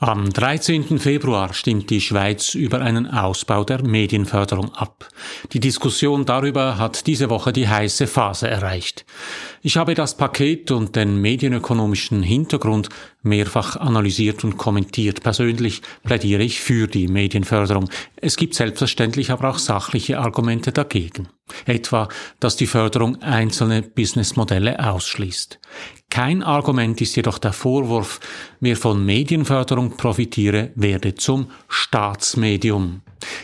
Am 13. Februar stimmt die Schweiz über einen Ausbau der Medienförderung ab. Die Diskussion darüber hat diese Woche die heiße Phase erreicht. Ich habe das Paket und den medienökonomischen Hintergrund mehrfach analysiert und kommentiert. Persönlich plädiere ich für die Medienförderung. Es gibt selbstverständlich aber auch sachliche Argumente dagegen. Etwa, dass die Förderung einzelne Businessmodelle ausschließt. Kein Argument ist jedoch der Vorwurf, wer von Medienförderung profitiere, werde zum Staatsmedium.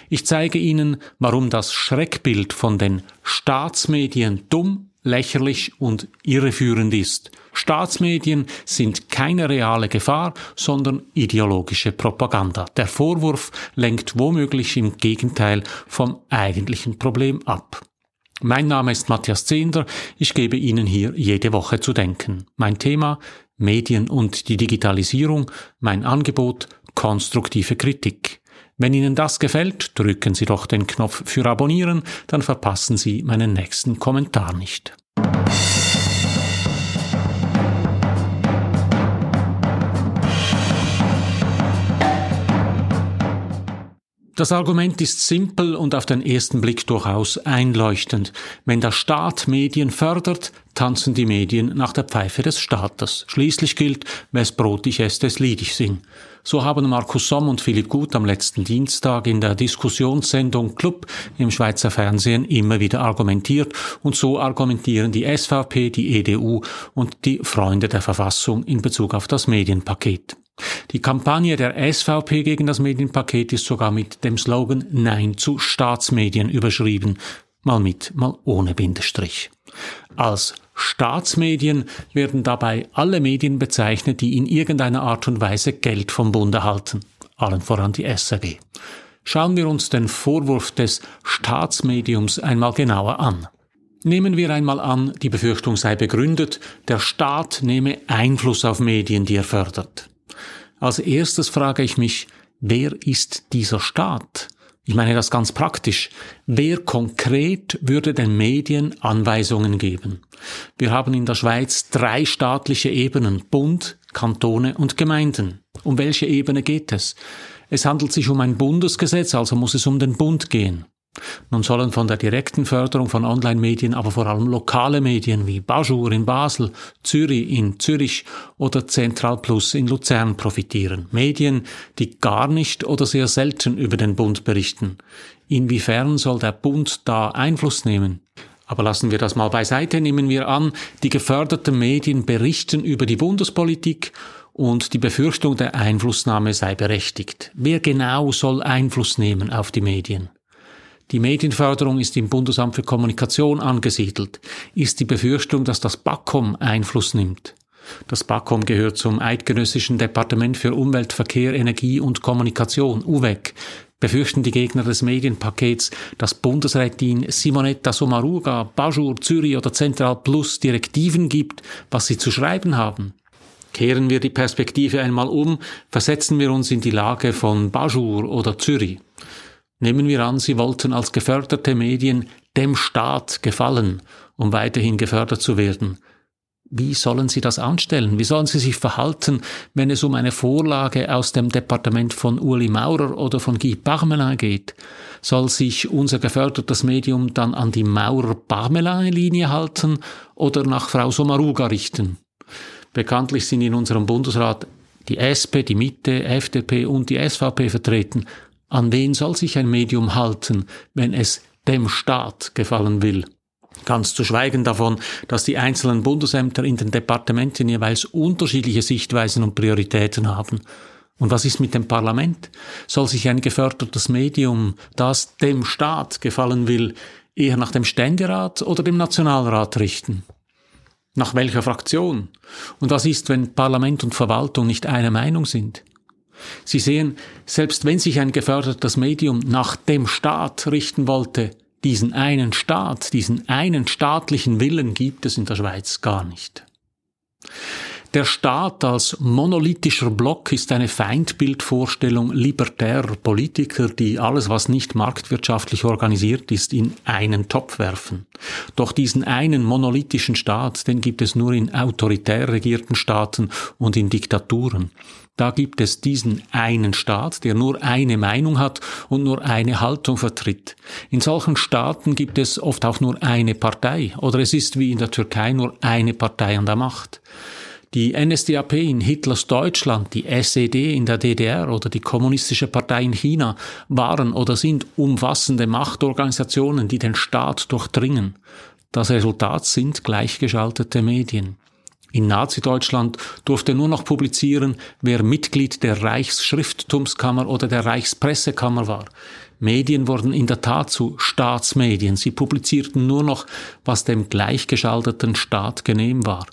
Ich zeige Ihnen, warum das Schreckbild von den Staatsmedien dumm, lächerlich und irreführend ist. Staatsmedien sind keine reale Gefahr, sondern ideologische Propaganda. Der Vorwurf lenkt womöglich im Gegenteil vom eigentlichen Problem ab. Mein Name ist Matthias Zehnder. Ich gebe Ihnen hier jede Woche zu denken. Mein Thema Medien und die Digitalisierung, mein Angebot konstruktive Kritik. Wenn Ihnen das gefällt, drücken Sie doch den Knopf für Abonnieren, dann verpassen Sie meinen nächsten Kommentar nicht. Das Argument ist simpel und auf den ersten Blick durchaus einleuchtend. Wenn der Staat Medien fördert, tanzen die Medien nach der Pfeife des Staates. Schließlich gilt, wes Brot ich esse, des Lied ich sing. So haben Markus Somm und Philipp Gut am letzten Dienstag in der Diskussionssendung Club im Schweizer Fernsehen immer wieder argumentiert und so argumentieren die SVP, die EDU und die Freunde der Verfassung in Bezug auf das Medienpaket. Die Kampagne der SVP gegen das Medienpaket ist sogar mit dem Slogan Nein zu Staatsmedien überschrieben, mal mit, mal ohne Bindestrich. Als Staatsmedien werden dabei alle Medien bezeichnet, die in irgendeiner Art und Weise Geld vom Bund erhalten, allen voran die SAG. Schauen wir uns den Vorwurf des Staatsmediums einmal genauer an. Nehmen wir einmal an, die Befürchtung sei begründet, der Staat nehme Einfluss auf Medien, die er fördert. Als erstes frage ich mich, wer ist dieser Staat? Ich meine das ganz praktisch. Wer konkret würde den Medien Anweisungen geben? Wir haben in der Schweiz drei staatliche Ebenen, Bund, Kantone und Gemeinden. Um welche Ebene geht es? Es handelt sich um ein Bundesgesetz, also muss es um den Bund gehen. Nun sollen von der direkten Förderung von Online-Medien aber vor allem lokale Medien wie Bajur in Basel, Zürich in Zürich oder Central Plus in Luzern profitieren. Medien, die gar nicht oder sehr selten über den Bund berichten. Inwiefern soll der Bund da Einfluss nehmen? Aber lassen wir das mal beiseite, nehmen wir an, die geförderten Medien berichten über die Bundespolitik und die Befürchtung der Einflussnahme sei berechtigt. Wer genau soll Einfluss nehmen auf die Medien? Die Medienförderung ist im Bundesamt für Kommunikation angesiedelt. Ist die Befürchtung, dass das BAKOM Einfluss nimmt? Das BAKOM gehört zum Eidgenössischen Departement für Umwelt, Verkehr, Energie und Kommunikation, UVEC. Befürchten die Gegner des Medienpakets, dass Bundesrätin Simonetta Sommaruga, Bajur, Zürich oder Central Plus Direktiven gibt, was sie zu schreiben haben? Kehren wir die Perspektive einmal um, versetzen wir uns in die Lage von Bajur oder Zürich. Nehmen wir an, Sie wollten als geförderte Medien dem Staat gefallen, um weiterhin gefördert zu werden. Wie sollen Sie das anstellen? Wie sollen Sie sich verhalten, wenn es um eine Vorlage aus dem Departement von Uli Maurer oder von Guy Parmelin geht? Soll sich unser gefördertes Medium dann an die Maurer-Parmelin-Linie halten oder nach Frau Sommaruga richten? Bekanntlich sind in unserem Bundesrat die SP, die Mitte, FDP und die SVP vertreten. An wen soll sich ein Medium halten, wenn es dem Staat gefallen will? Ganz zu schweigen davon, dass die einzelnen Bundesämter in den Departementen jeweils unterschiedliche Sichtweisen und Prioritäten haben. Und was ist mit dem Parlament? Soll sich ein gefördertes Medium, das dem Staat gefallen will, eher nach dem Ständerat oder dem Nationalrat richten? Nach welcher Fraktion? Und was ist, wenn Parlament und Verwaltung nicht einer Meinung sind? Sie sehen, selbst wenn sich ein gefördertes Medium nach dem Staat richten wollte, diesen einen Staat, diesen einen staatlichen Willen gibt es in der Schweiz gar nicht. Der Staat als monolithischer Block ist eine Feindbildvorstellung libertärer Politiker, die alles, was nicht marktwirtschaftlich organisiert ist, in einen Topf werfen. Doch diesen einen monolithischen Staat, den gibt es nur in autoritär regierten Staaten und in Diktaturen. Da gibt es diesen einen Staat, der nur eine Meinung hat und nur eine Haltung vertritt. In solchen Staaten gibt es oft auch nur eine Partei oder es ist wie in der Türkei nur eine Partei an der Macht. Die NSDAP in Hitlers Deutschland, die SED in der DDR oder die Kommunistische Partei in China waren oder sind umfassende Machtorganisationen, die den Staat durchdringen. Das Resultat sind gleichgeschaltete Medien. In Nazi-Deutschland durfte nur noch publizieren, wer Mitglied der Reichsschrifttumskammer oder der Reichspressekammer war. Medien wurden in der Tat zu Staatsmedien. Sie publizierten nur noch, was dem gleichgeschalteten Staat genehm war.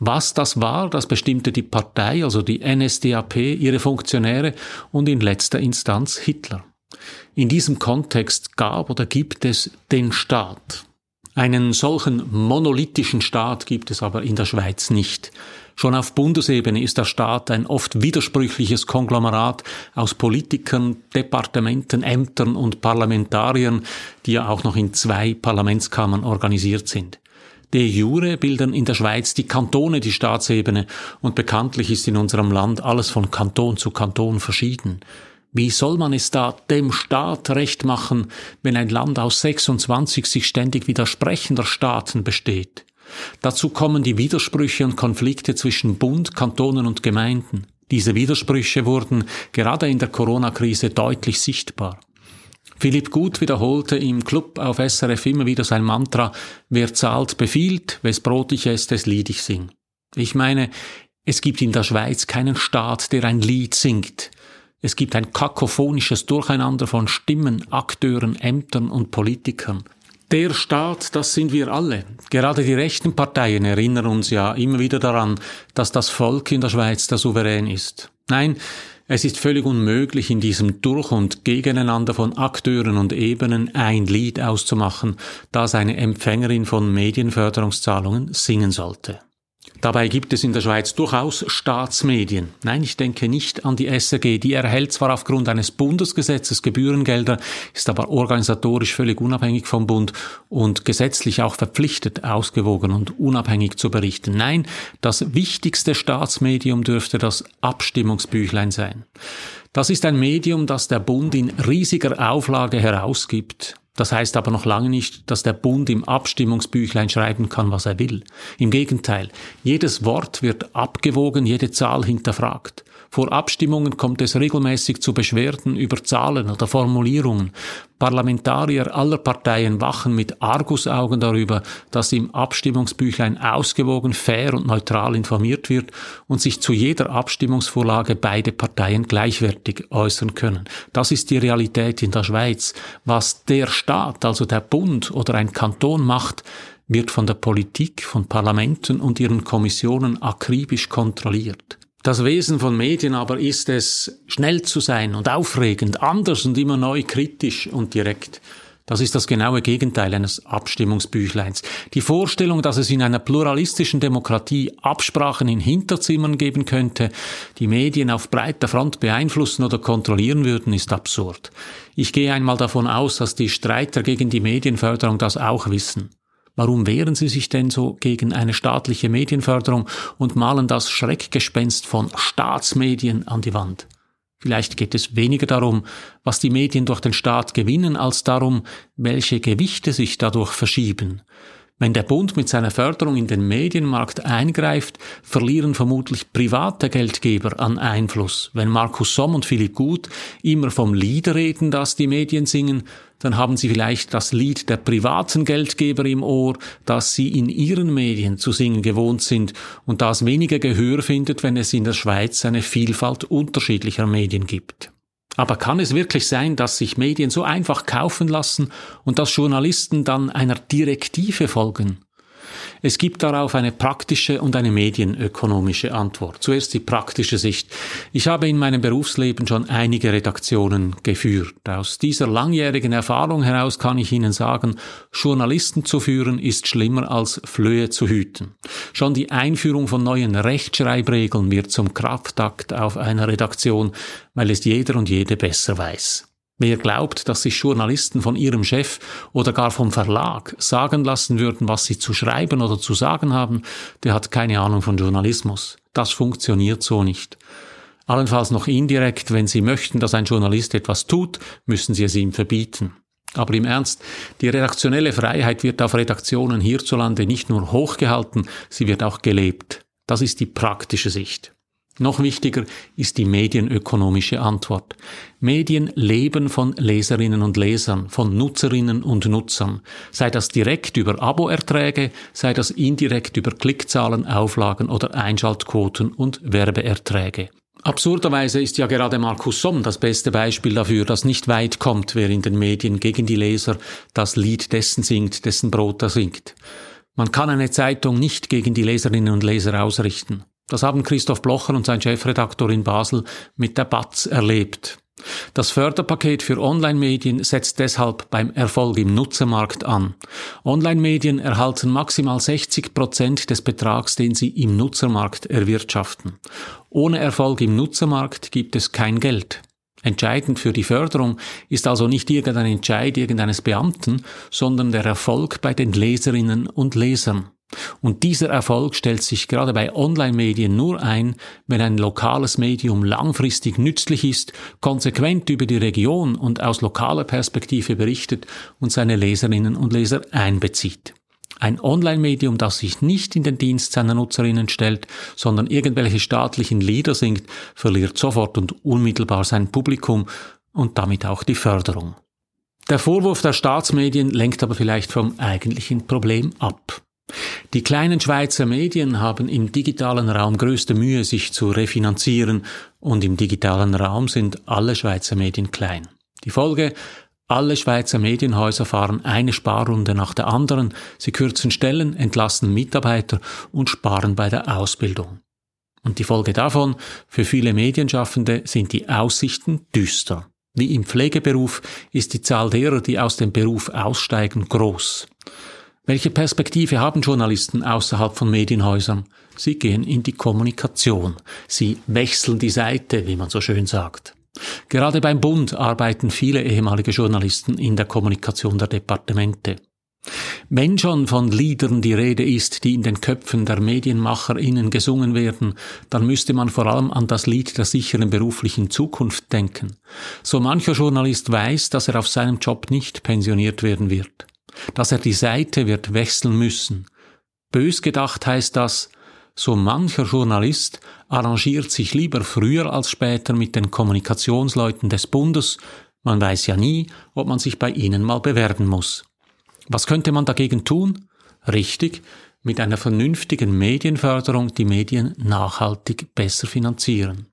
Was das war, das bestimmte die Partei, also die NSDAP, ihre Funktionäre und in letzter Instanz Hitler. In diesem Kontext gab oder gibt es den Staat. Einen solchen monolithischen Staat gibt es aber in der Schweiz nicht. Schon auf Bundesebene ist der Staat ein oft widersprüchliches Konglomerat aus Politikern, Departementen, Ämtern und Parlamentariern, die ja auch noch in zwei Parlamentskammern organisiert sind. De jure bilden in der Schweiz die Kantone die Staatsebene und bekanntlich ist in unserem Land alles von Kanton zu Kanton verschieden. Wie soll man es da dem Staat recht machen, wenn ein Land aus 26 sich ständig widersprechender Staaten besteht? Dazu kommen die Widersprüche und Konflikte zwischen Bund, Kantonen und Gemeinden. Diese Widersprüche wurden gerade in der Corona-Krise deutlich sichtbar. Philipp Gut wiederholte im Club auf SRF immer wieder sein Mantra, wer zahlt, befiehlt, wes Brot ich esse, des Lied ich sing. Ich meine, es gibt in der Schweiz keinen Staat, der ein Lied singt. Es gibt ein kakophonisches Durcheinander von Stimmen, Akteuren, Ämtern und Politikern. Der Staat, das sind wir alle. Gerade die rechten Parteien erinnern uns ja immer wieder daran, dass das Volk in der Schweiz der Souverän ist. Nein, es ist völlig unmöglich, in diesem Durch- und Gegeneinander von Akteuren und Ebenen ein Lied auszumachen, das eine Empfängerin von Medienförderungszahlungen singen sollte. Dabei gibt es in der Schweiz durchaus Staatsmedien. Nein, ich denke nicht an die SRG. Die erhält zwar aufgrund eines Bundesgesetzes Gebührengelder, ist aber organisatorisch völlig unabhängig vom Bund und gesetzlich auch verpflichtet, ausgewogen und unabhängig zu berichten. Nein, das wichtigste Staatsmedium dürfte das Abstimmungsbüchlein sein. Das ist ein Medium, das der Bund in riesiger Auflage herausgibt. Das heißt aber noch lange nicht, dass der Bund im Abstimmungsbüchlein schreiben kann, was er will. Im Gegenteil, jedes Wort wird abgewogen, jede Zahl hinterfragt. Vor Abstimmungen kommt es regelmäßig zu Beschwerden über Zahlen oder Formulierungen. Parlamentarier aller Parteien wachen mit Argusaugen darüber, dass im Abstimmungsbüchlein ausgewogen, fair und neutral informiert wird und sich zu jeder Abstimmungsvorlage beide Parteien gleichwertig äußern können. Das ist die Realität in der Schweiz. Was der Staat, also der Bund oder ein Kanton macht, wird von der Politik, von Parlamenten und ihren Kommissionen akribisch kontrolliert. Das Wesen von Medien aber ist es, schnell zu sein und aufregend, anders und immer neu kritisch und direkt. Das ist das genaue Gegenteil eines Abstimmungsbüchleins. Die Vorstellung, dass es in einer pluralistischen Demokratie Absprachen in Hinterzimmern geben könnte, die Medien auf breiter Front beeinflussen oder kontrollieren würden, ist absurd. Ich gehe einmal davon aus, dass die Streiter gegen die Medienförderung das auch wissen. Warum wehren Sie sich denn so gegen eine staatliche Medienförderung und malen das Schreckgespenst von Staatsmedien an die Wand? Vielleicht geht es weniger darum, was die Medien durch den Staat gewinnen, als darum, welche Gewichte sich dadurch verschieben. Wenn der Bund mit seiner Förderung in den Medienmarkt eingreift, verlieren vermutlich private Geldgeber an Einfluss. Wenn Markus Somm und Philipp Gut immer vom Lied reden, das die Medien singen, dann haben sie vielleicht das Lied der privaten Geldgeber im Ohr, das sie in ihren Medien zu singen gewohnt sind und das weniger Gehör findet, wenn es in der Schweiz eine Vielfalt unterschiedlicher Medien gibt. Aber kann es wirklich sein, dass sich Medien so einfach kaufen lassen und dass Journalisten dann einer Direktive folgen? Es gibt darauf eine praktische und eine medienökonomische Antwort. Zuerst die praktische Sicht. Ich habe in meinem Berufsleben schon einige Redaktionen geführt. Aus dieser langjährigen Erfahrung heraus kann ich Ihnen sagen, Journalisten zu führen ist schlimmer als Flöhe zu hüten. Schon die Einführung von neuen Rechtschreibregeln wird zum Kraftakt auf einer Redaktion, weil es jeder und jede besser weiß. Wer glaubt, dass sich Journalisten von ihrem Chef oder gar vom Verlag sagen lassen würden, was sie zu schreiben oder zu sagen haben, der hat keine Ahnung von Journalismus. Das funktioniert so nicht. Allenfalls noch indirekt, wenn Sie möchten, dass ein Journalist etwas tut, müssen Sie es ihm verbieten. Aber im Ernst, die redaktionelle Freiheit wird auf Redaktionen hierzulande nicht nur hochgehalten, sie wird auch gelebt. Das ist die praktische Sicht. Noch wichtiger ist die medienökonomische Antwort. Medien leben von Leserinnen und Lesern, von Nutzerinnen und Nutzern, sei das direkt über Aboerträge, sei das indirekt über Klickzahlen, Auflagen oder Einschaltquoten und Werbeerträge. Absurderweise ist ja gerade Markus Somm das beste Beispiel dafür, dass nicht weit kommt, wer in den Medien gegen die Leser das Lied dessen singt, dessen Brot er singt. Man kann eine Zeitung nicht gegen die Leserinnen und Leser ausrichten. Das haben Christoph Blocher und sein Chefredaktor in Basel mit der BATZ erlebt. Das Förderpaket für Online-Medien setzt deshalb beim Erfolg im Nutzermarkt an. Online-Medien erhalten maximal 60 Prozent des Betrags, den sie im Nutzermarkt erwirtschaften. Ohne Erfolg im Nutzermarkt gibt es kein Geld. Entscheidend für die Förderung ist also nicht irgendein Entscheid irgendeines Beamten, sondern der Erfolg bei den Leserinnen und Lesern. Und dieser Erfolg stellt sich gerade bei Online-Medien nur ein, wenn ein lokales Medium langfristig nützlich ist, konsequent über die Region und aus lokaler Perspektive berichtet und seine Leserinnen und Leser einbezieht. Ein Online-Medium, das sich nicht in den Dienst seiner Nutzerinnen stellt, sondern irgendwelche staatlichen Lieder singt, verliert sofort und unmittelbar sein Publikum und damit auch die Förderung. Der Vorwurf der Staatsmedien lenkt aber vielleicht vom eigentlichen Problem ab. Die kleinen Schweizer Medien haben im digitalen Raum größte Mühe, sich zu refinanzieren, und im digitalen Raum sind alle Schweizer Medien klein. Die Folge, alle Schweizer Medienhäuser fahren eine Sparrunde nach der anderen, sie kürzen Stellen, entlassen Mitarbeiter und sparen bei der Ausbildung. Und die Folge davon, für viele Medienschaffende sind die Aussichten düster. Wie im Pflegeberuf ist die Zahl derer, die aus dem Beruf aussteigen, groß. Welche Perspektive haben Journalisten außerhalb von Medienhäusern? Sie gehen in die Kommunikation. Sie wechseln die Seite, wie man so schön sagt. Gerade beim Bund arbeiten viele ehemalige Journalisten in der Kommunikation der Departemente. Wenn schon von Liedern die Rede ist, die in den Köpfen der MedienmacherInnen gesungen werden, dann müsste man vor allem an das Lied der sicheren beruflichen Zukunft denken. So mancher Journalist weiß, dass er auf seinem Job nicht pensioniert werden wird dass er die Seite wird wechseln müssen. Bös gedacht heißt das, so mancher Journalist arrangiert sich lieber früher als später mit den Kommunikationsleuten des Bundes, man weiß ja nie, ob man sich bei ihnen mal bewerben muss. Was könnte man dagegen tun? Richtig, mit einer vernünftigen Medienförderung die Medien nachhaltig besser finanzieren.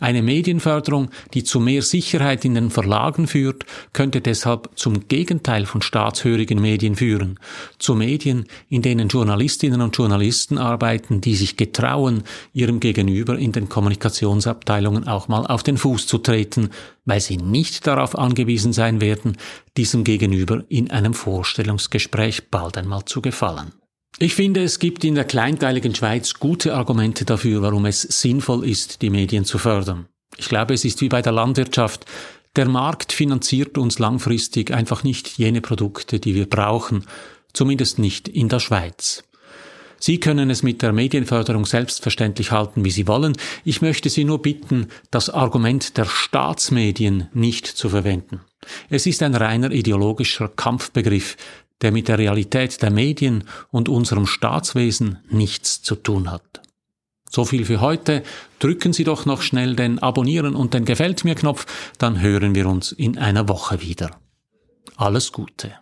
Eine Medienförderung, die zu mehr Sicherheit in den Verlagen führt, könnte deshalb zum Gegenteil von staatshörigen Medien führen, zu Medien, in denen Journalistinnen und Journalisten arbeiten, die sich getrauen, ihrem Gegenüber in den Kommunikationsabteilungen auch mal auf den Fuß zu treten, weil sie nicht darauf angewiesen sein werden, diesem Gegenüber in einem Vorstellungsgespräch bald einmal zu gefallen. Ich finde, es gibt in der kleinteiligen Schweiz gute Argumente dafür, warum es sinnvoll ist, die Medien zu fördern. Ich glaube, es ist wie bei der Landwirtschaft. Der Markt finanziert uns langfristig einfach nicht jene Produkte, die wir brauchen, zumindest nicht in der Schweiz. Sie können es mit der Medienförderung selbstverständlich halten, wie Sie wollen. Ich möchte Sie nur bitten, das Argument der Staatsmedien nicht zu verwenden. Es ist ein reiner ideologischer Kampfbegriff, der mit der Realität der Medien und unserem Staatswesen nichts zu tun hat. So viel für heute. Drücken Sie doch noch schnell den Abonnieren und den Gefällt mir Knopf, dann hören wir uns in einer Woche wieder. Alles Gute.